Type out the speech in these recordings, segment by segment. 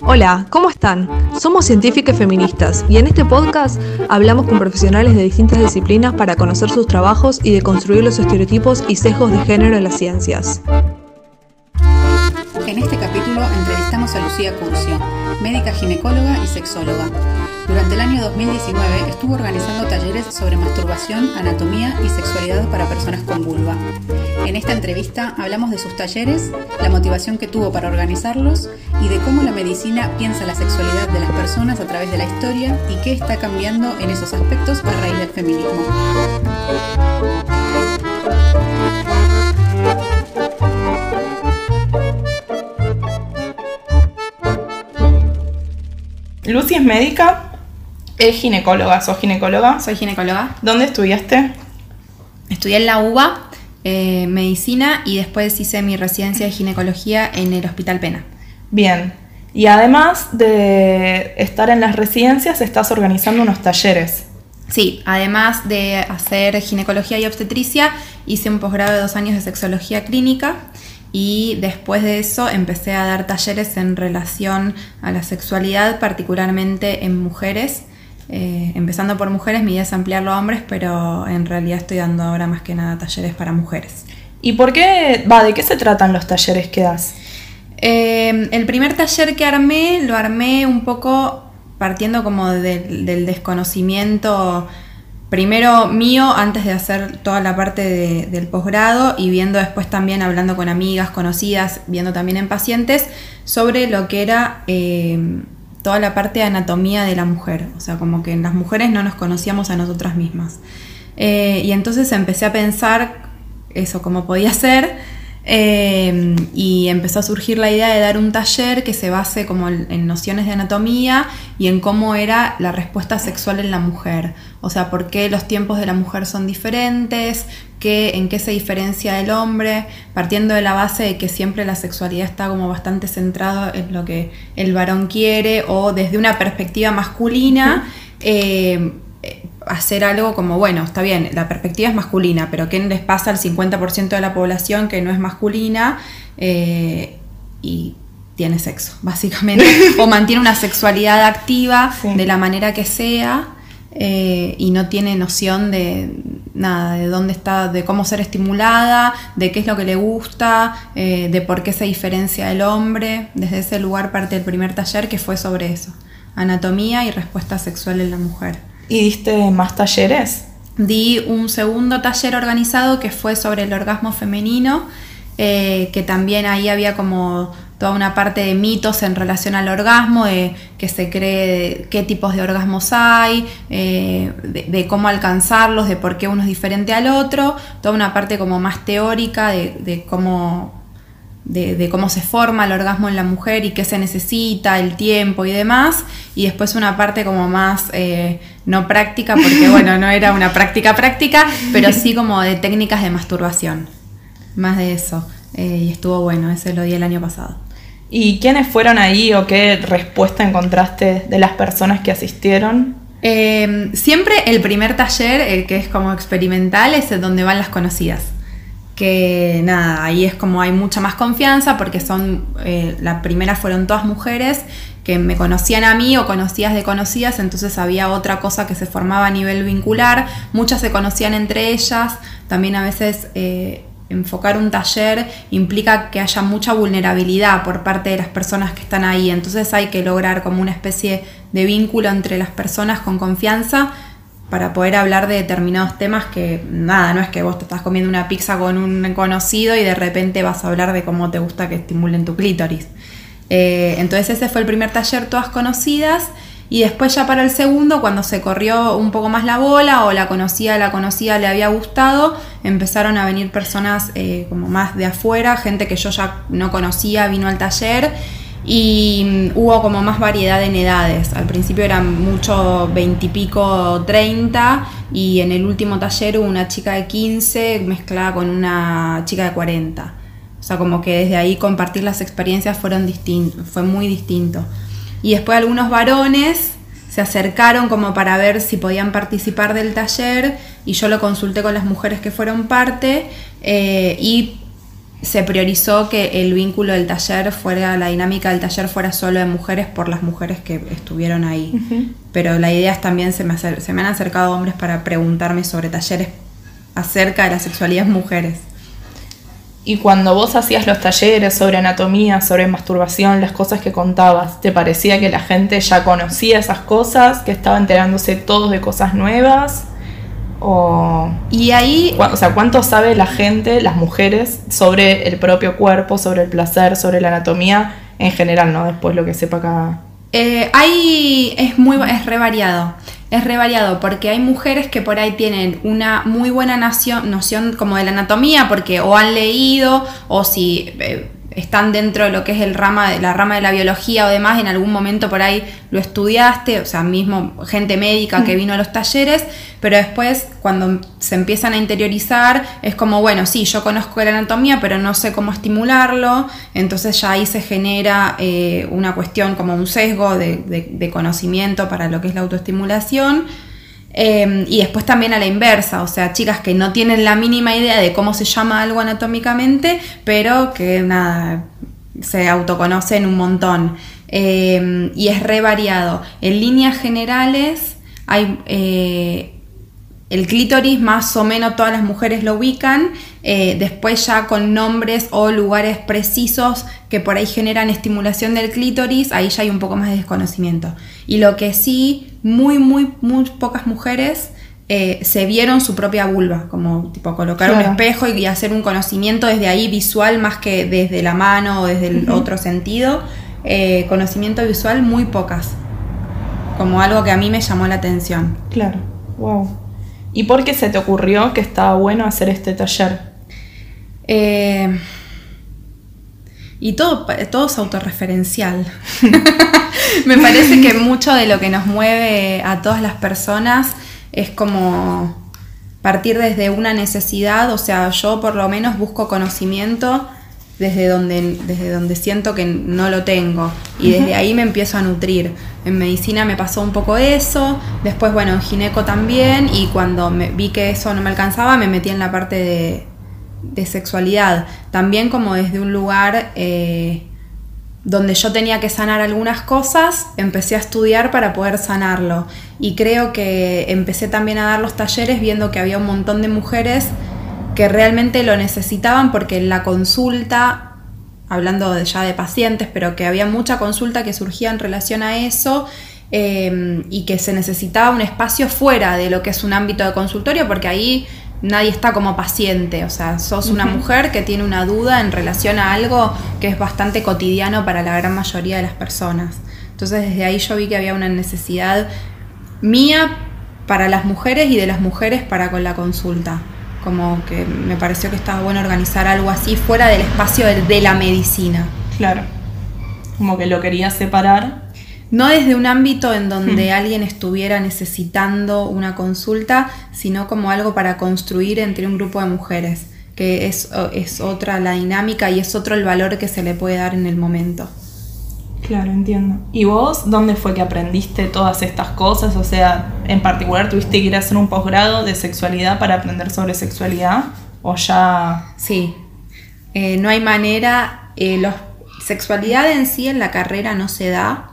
Hola, ¿cómo están? Somos científicas feministas y en este podcast hablamos con profesionales de distintas disciplinas para conocer sus trabajos y de construir los estereotipos y sesgos de género en las ciencias. En este capítulo entrevistamos a Lucía Curcio, médica ginecóloga y sexóloga. Durante el año 2019 estuvo organizando talleres sobre masturbación, anatomía y sexualidad para personas con vulva. En esta entrevista hablamos de sus talleres, la motivación que tuvo para organizarlos y de cómo la medicina piensa la sexualidad de las personas a través de la historia y qué está cambiando en esos aspectos a raíz del feminismo. Lucy es médica, es ginecóloga. ¿Sos ginecóloga? Soy ginecóloga. ¿Dónde estudiaste? Estudié en la UBA, eh, medicina, y después hice mi residencia de ginecología en el Hospital Pena. Bien. Y además de estar en las residencias, estás organizando unos talleres. Sí, además de hacer ginecología y obstetricia, hice un posgrado de dos años de sexología clínica y después de eso empecé a dar talleres en relación a la sexualidad, particularmente en mujeres. Eh, empezando por mujeres, mi idea es ampliarlo a hombres, pero en realidad estoy dando ahora más que nada talleres para mujeres. ¿Y por qué, va, de qué se tratan los talleres que das? Eh, el primer taller que armé, lo armé un poco partiendo como del, del desconocimiento primero mío antes de hacer toda la parte de- del posgrado y viendo después también hablando con amigas, conocidas, viendo también en pacientes sobre lo que era eh, toda la parte de anatomía de la mujer. O sea, como que en las mujeres no nos conocíamos a nosotras mismas. Eh, y entonces empecé a pensar eso, cómo podía ser. eh, y empezó a surgir la idea de dar un taller que se base como en en nociones de anatomía y en cómo era la respuesta sexual en la mujer. O sea, por qué los tiempos de la mujer son diferentes, qué, en qué se diferencia del hombre, partiendo de la base de que siempre la sexualidad está como bastante centrado en lo que el varón quiere o desde una perspectiva masculina. eh, eh, hacer algo como, bueno, está bien, la perspectiva es masculina, pero ¿qué les pasa al 50% de la población que no es masculina eh, y tiene sexo, básicamente? o mantiene una sexualidad activa Sí. de la manera que sea eh, y no tiene noción de nada, de dónde está, de cómo ser estimulada, de qué es lo que le gusta, eh, de por qué se diferencia del hombre. Desde ese lugar parte el primer taller que fue sobre eso, anatomía y respuesta sexual en la mujer. ¿Y diste más talleres? Di un segundo taller organizado que fue sobre el orgasmo femenino, eh, que también ahí había como toda una parte de mitos en relación al orgasmo, de que se cree qué tipos de orgasmos hay, eh, de, de cómo alcanzarlos, de por qué uno es diferente al otro, toda una parte como más teórica de, de cómo de, de cómo se forma el orgasmo en la mujer y qué se necesita, el tiempo y demás, y después una parte como más eh, no práctica, porque bueno, no era una práctica práctica, pero sí como de técnicas de masturbación, más de eso, eh, y estuvo bueno, ese lo di el año pasado. ¿Y quiénes fueron ahí o qué respuesta encontraste de las personas que asistieron? Eh, siempre el primer taller, el que es como experimental, es el donde van las conocidas. Que nada, ahí es como hay mucha más confianza porque son, eh, la primera fueron todas mujeres que me conocían a mí o conocidas de conocidas, entonces había otra cosa que se formaba a nivel vincular, muchas se conocían entre ellas, también a veces eh, enfocar un taller implica que haya mucha vulnerabilidad por parte de las personas que están ahí, entonces hay que lograr como una especie de vínculo entre las personas con confianza para poder hablar de determinados temas que nada, no es que vos te estás comiendo una pizza con un conocido y de repente vas a hablar de cómo te gusta que estimulen tu clítoris. Eh, entonces ese fue el primer taller, todas conocidas, y después ya para el segundo, cuando se corrió un poco más la bola o la conocida, la conocida le había gustado, empezaron a venir personas eh, como más de afuera, gente que yo ya no conocía, vino al taller y mm, hubo como más variedad en edades. Al principio eran mucho veintipico, treinta y en el último taller hubo una chica de 15 mezclada con una chica de 40. O sea, como que desde ahí compartir las experiencias fueron fue muy distinto. Y después algunos varones se acercaron como para ver si podían participar del taller y yo lo consulté con las mujeres que fueron parte eh, y se priorizó que el vínculo del taller fuera, la dinámica del taller fuera solo de mujeres por las mujeres que estuvieron ahí. Pero la idea es también, se me, se me han acercado hombres para preguntarme sobre talleres acerca de la sexualidad en mujeres. Y cuando vos hacías los talleres sobre anatomía, sobre masturbación, las cosas que contabas, ¿te parecía que la gente ya conocía esas cosas, que estaba enterándose todos de cosas nuevas? O, y ahí... O sea, ¿cuánto sabe la gente, las mujeres, sobre el propio cuerpo, sobre el placer, sobre la anatomía en general, no? Después lo que sepa cada... Eh, ahí es muy es re variado. Es re variado porque hay mujeres que por ahí tienen una muy buena noción, noción como de la anatomía porque o han leído o si eh, están dentro de lo que es el rama de la rama de la biología o demás, en algún momento por ahí lo estudiaste, o sea, mismo gente médica que mm. vino a los talleres, pero después cuando se empiezan a interiorizar es como, bueno, sí, yo conozco la anatomía, pero no sé cómo estimularlo, entonces ya ahí se genera eh, una cuestión como un sesgo de conocimiento para lo que es la autoestimulación. Em, y después también a la inversa, o sea, chicas que no tienen la mínima idea de cómo se llama algo anatómicamente, pero que nada, se autoconocen un montón. Em, y es re variado. En líneas generales hay eh, el clítoris más o menos todas las mujeres lo ubican, eh, después ya con nombres o lugares precisos que por ahí generan estimulación del clítoris, ahí ya hay un poco más de desconocimiento. Y lo que sí, muy, muy, muy pocas mujeres eh, se vieron su propia vulva, como tipo colocar un espejo y, hacer un conocimiento desde ahí visual más que desde la mano o desde el otro sentido. Eh, conocimiento visual muy pocas, como algo que a mí me llamó la atención. Claro, wow. ¿Y por qué se te ocurrió que estaba bueno hacer este taller? Eh, y todo, todo es autorreferencial. Me parece que mucho de lo que nos mueve a todas las personas es como partir desde una necesidad, o sea, yo por lo menos busco conocimiento desde donde, desde donde siento que no lo tengo. Y desde ahí me empiezo a nutrir. En medicina me pasó un poco eso, después bueno, en gineco también y cuando me, vi que eso no me alcanzaba me metí en la parte de, de sexualidad, también como desde un lugar eh, donde yo tenía que sanar algunas cosas, empecé a estudiar para poder sanarlo. Y creo que empecé también a dar los talleres viendo que había un montón de mujeres que realmente lo necesitaban porque en la consulta, hablando ya de pacientes, pero que había mucha consulta que surgía en relación a eso em, y que se necesitaba un espacio fuera de lo que es un ámbito de consultorio porque ahí nadie está como paciente, o sea, sos una mujer que tiene una duda en relación a algo que es bastante cotidiano para la gran mayoría de las personas. Entonces desde ahí yo vi que había una necesidad mía para las mujeres y de las mujeres para con la consulta como que me pareció que estaba bueno organizar algo así fuera del espacio de, la medicina. Claro, como que lo quería separar. No desde un ámbito en donde hmm. alguien estuviera necesitando una consulta, sino como algo para construir entre un grupo de mujeres, que es, es otra la dinámica y es otro el valor que se le puede dar en el momento. Claro, entiendo. ¿Y vos dónde fue que aprendiste todas estas cosas? O sea, en particular tuviste que ir a hacer un posgrado de sexualidad para aprender sobre sexualidad o ya... Sí, eh, no hay manera, eh, los, sexualidad en sí en la carrera no se da.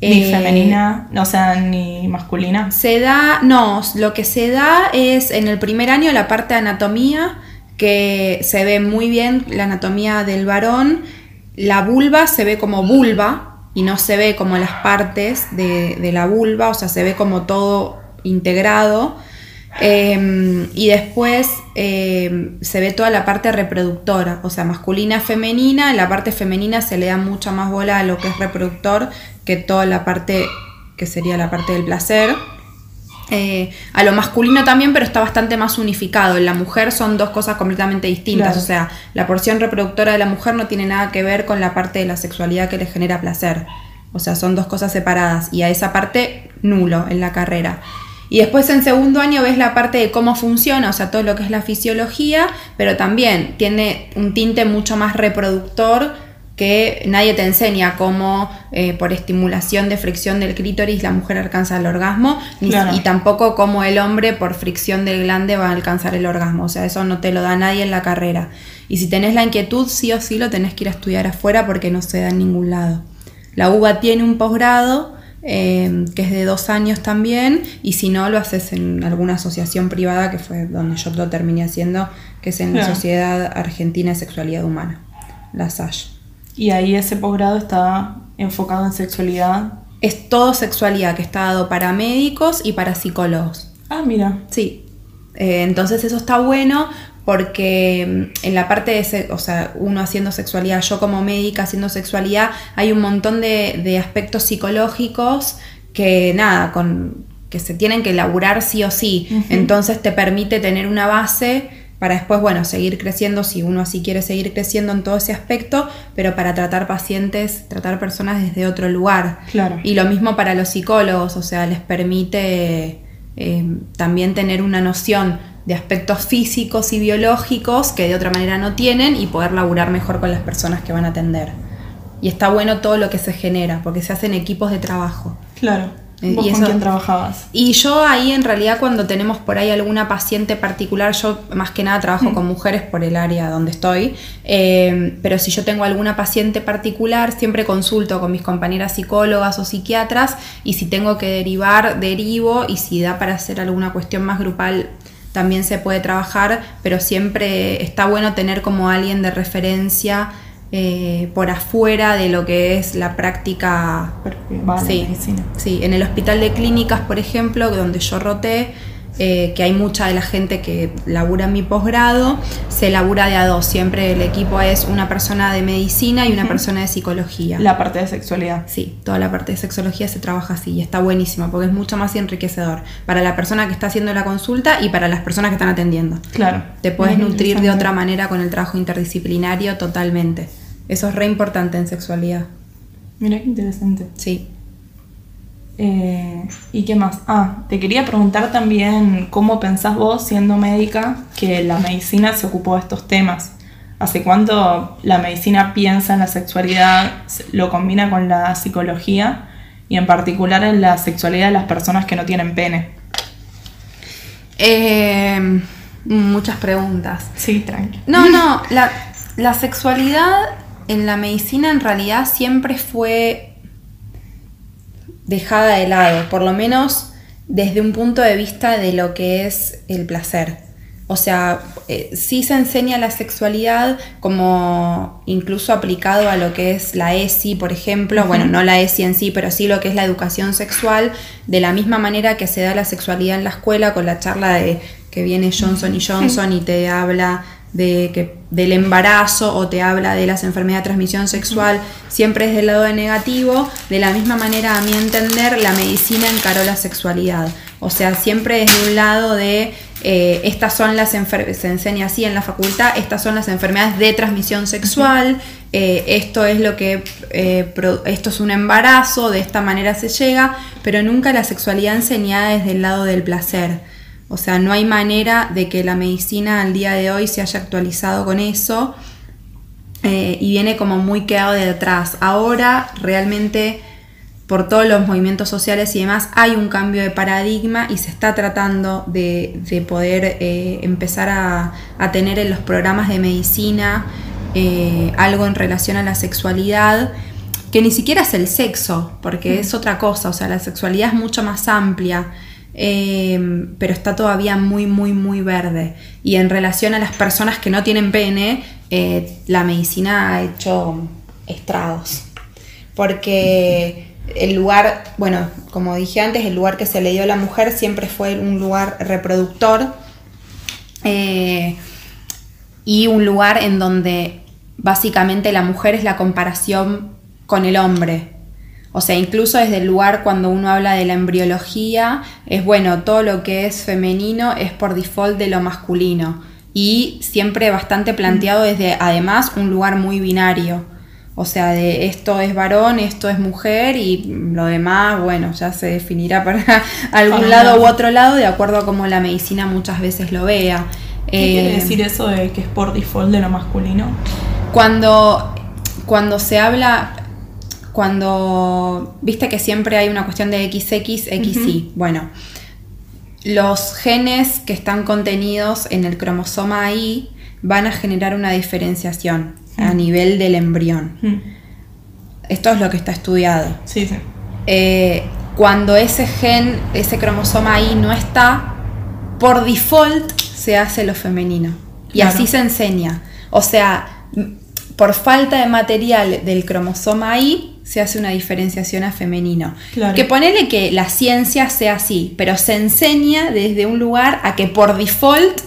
Ni eh, femenina, o sea, ni masculina. Se da, no, lo que se da es en el primer año la parte de anatomía, que se ve muy bien la anatomía del varón, la vulva se ve como vulva y no se ve como las partes de, la vulva, o sea, se ve como todo integrado. Em, y después em, se ve toda la parte reproductora, o sea, masculina, femenina. En la parte femenina se le da mucha más bola a lo que es reproductor que toda la parte que sería la parte del placer. Eh, a lo masculino también, pero está bastante más unificado. En la mujer son dos cosas completamente distintas. O sea, la porción reproductora de la mujer no tiene nada que ver con la parte de la sexualidad que le genera placer. O sea, son dos cosas separadas. Y a esa parte, nulo en la carrera. Y después en segundo año ves la parte de cómo funciona, o sea, todo lo que es la fisiología, pero también tiene un tinte mucho más reproductor que nadie te enseña cómo eh, por estimulación de fricción del clítoris la mujer alcanza el orgasmo y tampoco cómo el hombre por fricción del glande va a alcanzar el orgasmo. O sea, eso no te lo da nadie en la carrera. Y si tenés la inquietud, sí o sí lo tenés que ir a estudiar afuera porque no se da en ningún lado. La UBA tiene un posgrado eh, que es de dos años también y si no lo haces en alguna asociación privada que fue donde yo lo terminé haciendo, que es en la Claro. Sociedad Argentina de Sexualidad Humana, la SASH. Y ahí ese posgrado está enfocado en sexualidad. Es todo sexualidad que está dado para médicos y para psicólogos. Ah, mira. Sí. Eh, entonces eso está bueno porque mm, en la parte de, o sea, uno haciendo sexualidad, yo como médica haciendo sexualidad, hay un montón de, de aspectos psicológicos que nada, con, que se tienen que elaborar sí o sí. Entonces te permite tener una base para después, bueno, seguir creciendo si uno así quiere seguir creciendo en todo ese aspecto, pero para tratar pacientes, tratar personas desde otro lugar. Claro. Y lo mismo para los psicólogos, o sea, les permite eh, también tener una noción de aspectos físicos y biológicos que de otra manera no tienen y poder laburar mejor con las personas que van a atender. Y está bueno todo lo que se genera, porque se hacen equipos de trabajo. Claro. ¿Vos y con quién trabajabas? Y yo ahí en realidad cuando tenemos por ahí alguna paciente particular, yo más que nada trabajo con mujeres por el área donde estoy, eh, pero si yo tengo alguna paciente particular, siempre consulto con mis compañeras psicólogas o psiquiatras y si tengo que derivar, derivo y si da para hacer alguna cuestión más grupal también se puede trabajar, pero siempre está bueno tener como alguien de referencia eh, por afuera de lo que es la práctica Porque va a la Sí. medicina. Sí, en el hospital de clínicas, por ejemplo, donde yo roté, eh, que hay mucha de la gente que labura en mi posgrado, se labura de a dos. Siempre el equipo es una persona de medicina y una persona de psicología. La parte de sexualidad. Sí, toda la parte de sexología se trabaja así y está buenísimo porque es mucho más enriquecedor para la persona que está haciendo la consulta y para las personas que están atendiendo. Claro. Te puedes nutrir de otra manera con el trabajo interdisciplinario totalmente. Eso es re importante en sexualidad. Mira qué interesante. Sí. Eh, ¿Y qué más? Ah, te quería preguntar también cómo pensás vos, siendo médica, que la medicina se ocupó de estos temas. ¿Hace cuánto la medicina piensa en la sexualidad, se- lo combina con la psicología y en particular en la sexualidad de las personas que no tienen pene? Eh, muchas preguntas. Sí, tranqui. No, no, la, la sexualidad en la medicina en realidad siempre fue dejada de lado, por lo menos desde un punto de vista de lo que es el placer. O sea, eh, sí se enseña la sexualidad como incluso aplicado a lo que es la ESI, por ejemplo, bueno, no la ESI en sí, pero sí lo que es la educación sexual, de la misma manera que se da la sexualidad en la escuela con la charla de que viene Johnson y Johnson y te habla de que, del embarazo o te habla de las enfermedades de transmisión sexual, siempre es del lado de negativo. De la misma manera, a mi entender, la medicina encaró la sexualidad. O sea, siempre es de un lado de eh, estas son las enfermedades, se enseña así en la facultad, estas son las enfermedades de transmisión sexual, eh, esto es lo que, eh, pro- esto es un embarazo, de esta manera se llega, pero nunca la sexualidad enseñada desde el lado del placer. O sea, no hay manera de que la medicina al día de hoy se haya actualizado con eso eh, y viene como muy quedado de atrás. Ahora realmente por todos los movimientos sociales y demás hay un cambio de paradigma y se está tratando de, de poder eh, empezar a, a tener en los programas de medicina eh, algo en relación a la sexualidad que ni siquiera es el sexo, porque es otra cosa, o sea, la sexualidad es mucho más amplia. Eh, pero está todavía muy, muy, muy verde. Y en relación a las personas que no tienen pene, eh, la medicina ha hecho estragos. Porque el lugar, bueno, como dije antes, el lugar que se le dio a la mujer siempre fue un lugar reproductor eh, y un lugar en donde básicamente la mujer es la comparación con el hombre. O sea, incluso desde el lugar cuando uno habla de la embriología, es bueno, todo lo que es femenino es por default de lo masculino. Y siempre bastante planteado desde, además, un lugar muy binario. O sea, de esto es varón, esto es mujer y lo demás, bueno, ya se definirá para algún lado u otro lado de acuerdo a cómo la medicina muchas veces lo vea. ¿Qué quiere Eh, decir eso de que es por default de lo masculino? cuando cuando se habla, cuando, viste que siempre hay una cuestión de XX, XY, bueno, los genes que están contenidos en el cromosoma Y van a generar una diferenciación a nivel del embrión. Esto es lo que está estudiado. Sí, sí. Eh, cuando ese gen, ese cromosoma Y no está, por default se hace lo femenino. Y Claro. así se enseña. O sea, por falta de material del cromosoma Y, se hace una diferenciación a femenino. Claro. Que ponele que la ciencia sea así, pero se enseña desde un lugar a que por default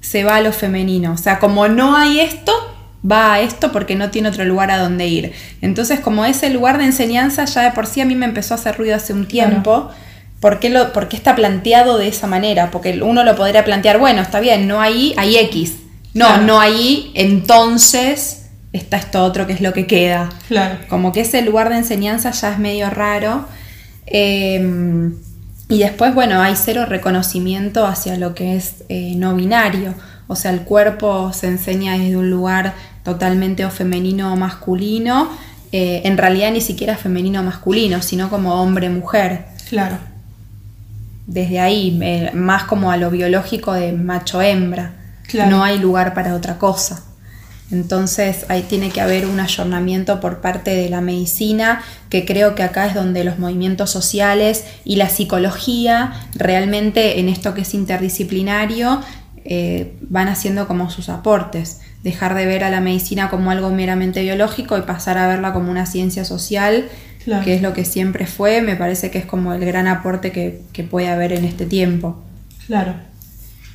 se va a lo femenino. O sea, como no hay esto, va a esto porque no tiene otro lugar a donde ir. Entonces, como ese lugar de enseñanza ya de por sí a mí me empezó a hacer ruido hace un tiempo. ¿Por qué, lo, por qué está planteado de esa manera? Porque uno lo podría plantear, bueno, está bien, no hay, hay X. No, Claro. no hay, entonces está esto otro que es lo que queda. Claro. Como que ese lugar de enseñanza ya es medio raro. Eh, y después, bueno, hay cero reconocimiento hacia lo que es eh, no binario. O sea, el cuerpo se enseña desde un lugar totalmente o femenino o masculino. Eh, en realidad ni siquiera femenino o masculino, sino como hombre-mujer. Claro. Desde ahí, eh, más como a lo biológico de macho-hembra. Claro. No hay lugar para otra cosa. Entonces ahí tiene que haber un ayornamiento por parte de la medicina, que creo que acá es donde los movimientos sociales y la psicología realmente en esto que es interdisciplinario eh, van haciendo como sus aportes. Dejar de ver a la medicina como algo meramente biológico y pasar a verla como una ciencia social, Claro. que es lo que siempre fue, me parece que es como el gran aporte que, que puede haber en este tiempo. Claro.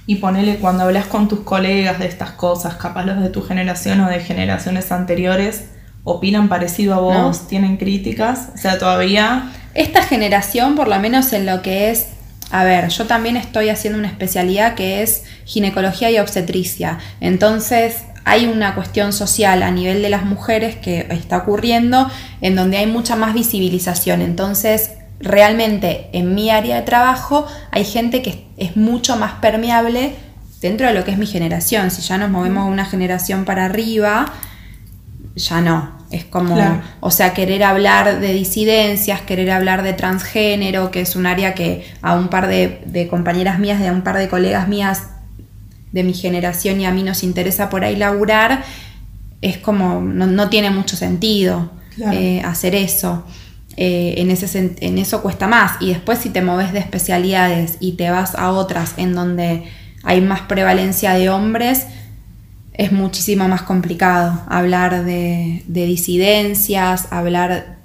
Y ponele cuando hablas con tus colegas de estas cosas, capaz los de tu generación o de generaciones anteriores, opinan parecido a vos, No. tienen críticas, o sea, todavía Esta generación, por lo menos en lo que es, a ver, yo también estoy haciendo una especialidad que es ginecología y obstetricia. Entonces hay una cuestión social a nivel de las mujeres que está ocurriendo en donde hay mucha más visibilización. Entonces, realmente en mi área de trabajo hay gente que es mucho más permeable dentro de lo que es mi generación. Si ya nos movemos una generación para arriba, ya no. Es como, Claro. o sea, querer hablar de disidencias, querer hablar de transgénero, que es un área que a un par de, de compañeras mías, de a un par de colegas mías de mi generación y a mí nos interesa por ahí laburar, es como, no, no tiene mucho sentido Claro. eh, hacer eso. Eh, en, ese, en eso cuesta más. Y después si te moves de especialidades y te vas a otras en donde hay más prevalencia de hombres, es muchísimo más complicado hablar de, de disidencias, hablar,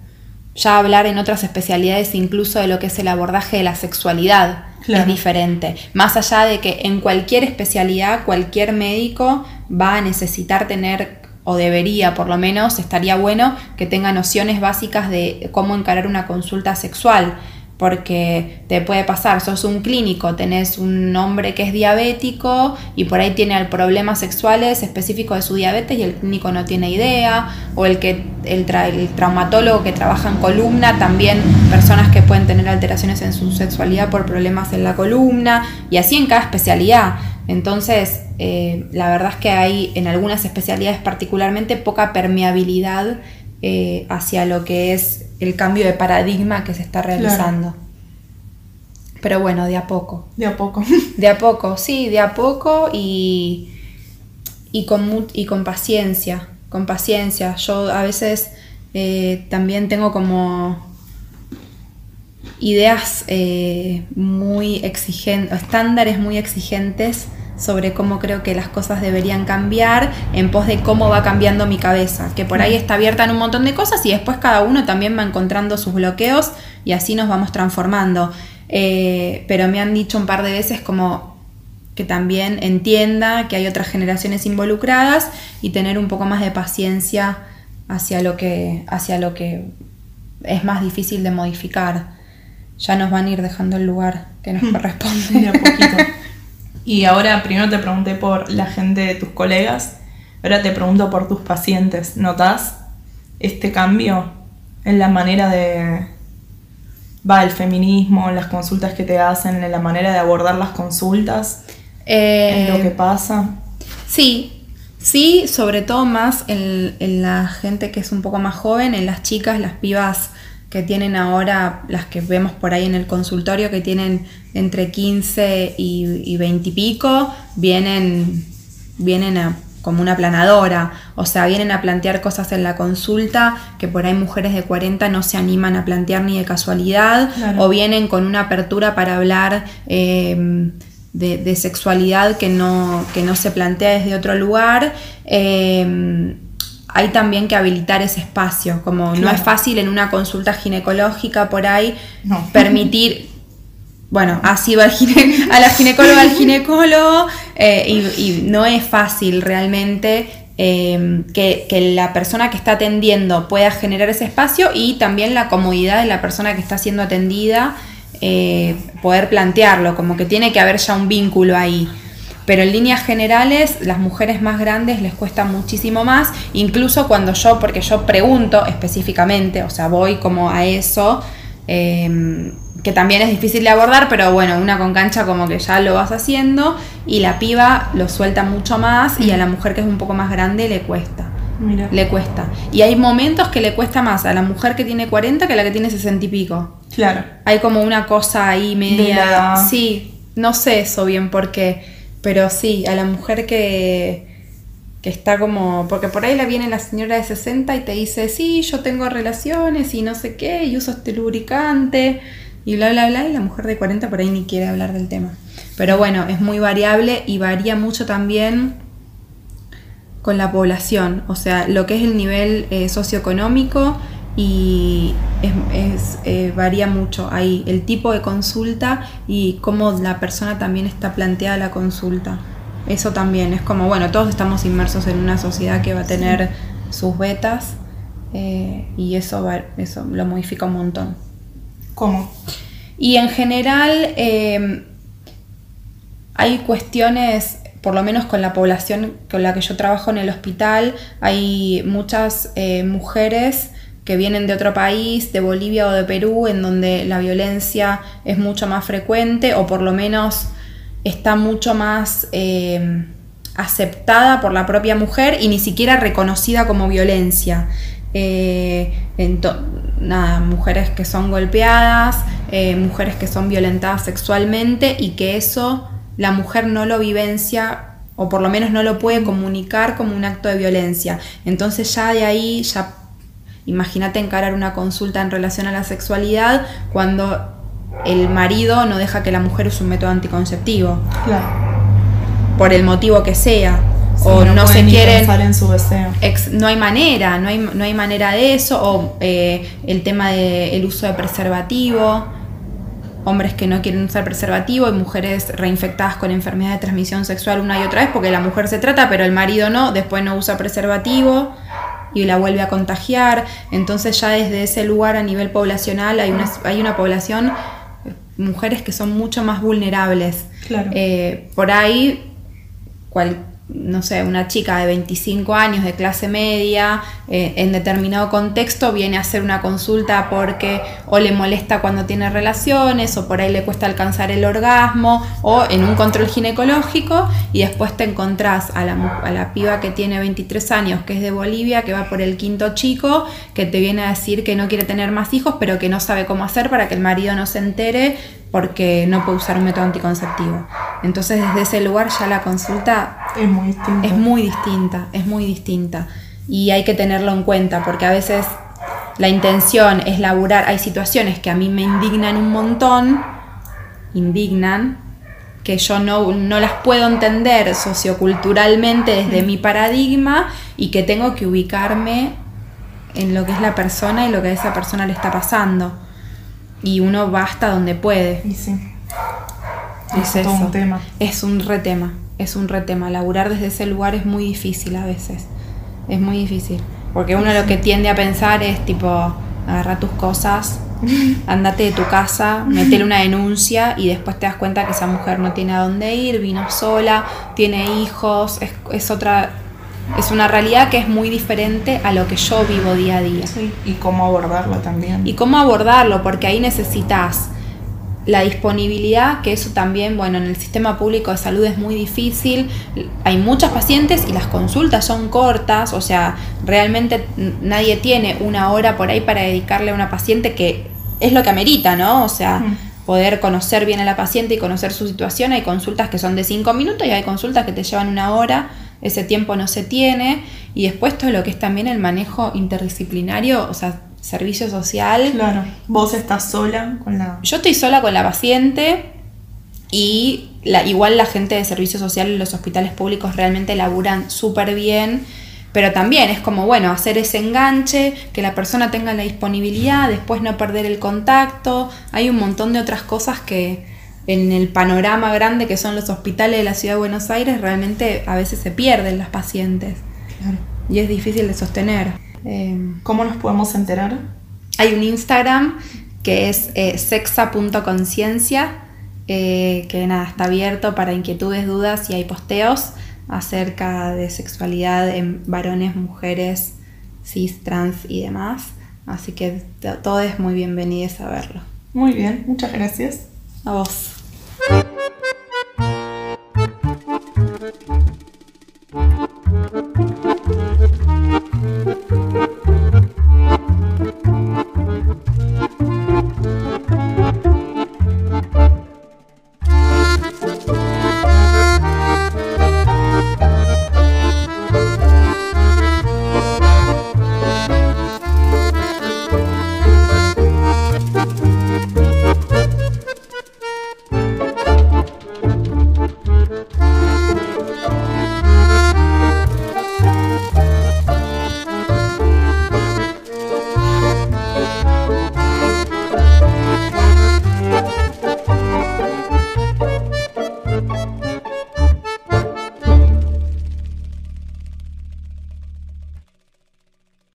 ya hablar en otras especialidades incluso de lo que es el abordaje de la sexualidad. Claro. Es diferente. Más allá de que en cualquier especialidad, cualquier médico va a necesitar tener, o debería por lo menos, estaría bueno que tenga nociones básicas de cómo encarar una consulta sexual. Porque te puede pasar, sos un clínico, tenés un hombre que es diabético y por ahí tiene problemas sexuales específicos de su diabetes y el clínico no tiene idea, o el que el, tra- el traumatólogo que trabaja en columna, también personas que pueden tener alteraciones en su sexualidad por problemas en la columna, y así en cada especialidad. Entonces, eh, la verdad es que hay en algunas especialidades particularmente poca permeabilidad eh, hacia lo que es el cambio de paradigma que se está realizando. Pero bueno, de a poco. de a poco. De a poco, sí, de a poco y, y, con, y con paciencia, con paciencia. Yo a veces eh, también tengo como ideas eh, muy exigentes, estándares muy exigentes sobre cómo creo que las cosas deberían cambiar en pos de cómo va cambiando mi cabeza, que por ahí está abierta en un montón de cosas y después cada uno también va encontrando sus bloqueos y así nos vamos transformando. Eh, pero me han dicho un par de veces como que también entienda que hay otras generaciones involucradas y tener un poco más de paciencia hacia lo que, hacia lo que es más difícil de modificar. Ya nos van a ir dejando el lugar que nos de corresponde. a poquito. Y ahora primero te pregunté por la gente de tus colegas, ahora te pregunto por tus pacientes. ¿Notas este cambio en la manera de... va, el feminismo, en las consultas que te hacen, en la manera de abordar las consultas, en Eh, lo que pasa? Sí, Sí, sobre todo más en, en, la gente que es un poco más joven, en las chicas, las pibas que tienen ahora, las que vemos por ahí en el consultorio, que tienen entre 15 y, 20 y pico, vienen, vienen a, como una planadora, o sea, vienen a plantear cosas en la consulta que por ahí mujeres de 40 no se animan a plantear ni de casualidad, o vienen con una apertura para hablar. Eh, de, sexualidad que no, que no se plantea desde otro lugar. Eh, hay también que habilitar ese espacio, como no es fácil en una consulta ginecológica por ahí permitir, bueno, ha sido al a la ginecóloga al ginecólogo eh, y, no es fácil realmente eh, que, que, la persona que está atendiendo pueda generar ese espacio y también la comodidad de la persona que está siendo atendida eh, poder plantearlo, como que tiene que haber ya un vínculo ahí. Pero en líneas generales, las mujeres más grandes les cuesta muchísimo más, incluso cuando yo, porque yo pregunto específicamente, o sea, voy como a eso, em, que también es difícil de abordar, pero bueno, una con cancha como que ya lo vas haciendo, y la piba lo suelta mucho más, y a la mujer que es un poco más grande le cuesta. Le cuesta. Y hay momentos que le cuesta más a la mujer que tiene 40 que a la que tiene 60 y pico. Claro. Hay como una cosa ahí media. Sí, no sé eso bien por qué. Pero sí, a la mujer que, que está como. Porque por ahí la viene la señora de 60 y te dice: Sí, yo tengo relaciones y no sé qué, y uso este lubricante y bla, bla, bla. Y la mujer de 40 por ahí ni quiere hablar del tema. Pero bueno, es muy variable y varía mucho también con la población, o sea, lo que es el nivel eh, socioeconómico y es, eh, varía mucho ahí el tipo de consulta y cómo la persona también está planteada la consulta. Eso también es como, bueno, todos estamos inmersos en una sociedad que va a tener sus betas eh, y eso, va, eso lo modifica un montón. ¿Cómo? Y en general hay cuestiones por lo menos con la población con la que yo trabajo en el hospital, hay muchas eh, mujeres que vienen de otro país, de Bolivia o de Perú, en donde la violencia es mucho más frecuente o por lo menos está mucho más eh, aceptada por la propia mujer y ni siquiera reconocida como violencia. Eh, nada, mujeres que son golpeadas, mujeres que son violentadas sexualmente y que eso la mujer no lo vivencia o por lo menos no lo puede comunicar como un acto de violencia. Entonces ya de ahí, ya imagínate encarar una consulta en relación a la sexualidad cuando el marido no deja que la mujer use un método anticonceptivo. Claro. Por el motivo que sea. o no, se quieren en su deseo. no hay manera, no hay, no hay manera de eso, o eh, el tema del uso de preservativo hombres que no quieren usar preservativo y mujeres reinfectadas con enfermedad de transmisión sexual una y otra vez porque la mujer se trata pero el marido no, después no usa preservativo y la vuelve a contagiar. Entonces ya desde ese lugar a nivel poblacional hay una, hay una población, mujeres que son mucho más vulnerables. Claro. Eh, por ahí, cual, no sé, una chica de 25 años de clase media, eh, en determinado contexto, viene a hacer una consulta porque o le molesta cuando tiene relaciones, o por ahí le cuesta alcanzar el orgasmo, o en un control ginecológico, y después te encontrás a la, a la piba que tiene 23 años, que es de Bolivia, que va por el quinto chico, que te viene a decir que no quiere tener más hijos, pero que no sabe cómo hacer para que el marido no se entere porque no puede usar un método anticonceptivo. Entonces desde ese lugar ya la consulta es muy distinta. Es muy distinta, es muy distinta. Y hay que tenerlo en cuenta porque a veces la intención es laburar, hay situaciones que a mí me indignan un montón, indignan, que yo no, no las puedo entender socioculturalmente desde mi paradigma y que tengo que ubicarme en lo que es la persona y lo que a esa persona le está pasando y uno va hasta donde puede. Y sí. Es, es un tema. Es un retema, es un retema. Laburar desde ese lugar es muy difícil a veces. Es muy difícil. Porque uno lo que tiende a pensar es tipo, agarra tus cosas, andate de tu casa, metele una denuncia y después te das cuenta que esa mujer no tiene a dónde ir, vino sola, tiene hijos, es, es otra es una realidad que es muy diferente a lo que yo vivo día a día. y cómo abordarlo también. Y cómo abordarlo, porque ahí necesitas la disponibilidad, que eso también, bueno, en el sistema público de salud es muy difícil, hay muchas pacientes y las consultas son cortas, o sea, realmente nadie tiene una hora por ahí para dedicarle a una paciente que es lo que amerita, ¿no? O sea, mm. poder conocer bien a la paciente y conocer su situación, hay consultas que son de cinco minutos y hay consultas que te llevan una hora, ese tiempo no se tiene, y después todo lo que es también el manejo interdisciplinario, o sea, servicio social. Claro, vos estás sola con la... Yo estoy sola con la paciente y la, igual la gente de servicio social en los hospitales públicos realmente laburan súper bien, pero también es como, bueno, hacer ese enganche, que la persona tenga la disponibilidad, después no perder el contacto, hay un montón de otras cosas que en el panorama grande que son los hospitales de la ciudad de Buenos Aires realmente a veces se pierden los pacientes. Y es difícil de sostener. Em, ¿Cómo nos podemos enterar? Hay un Instagram que es eh, sexa.conciencia, eh, que nada, está abierto para inquietudes, dudas y hay posteos acerca de sexualidad en varones, mujeres, cis, trans y demás. Así que todo es muy bienvenido a verlo. Muy bien, muchas gracias. A vos.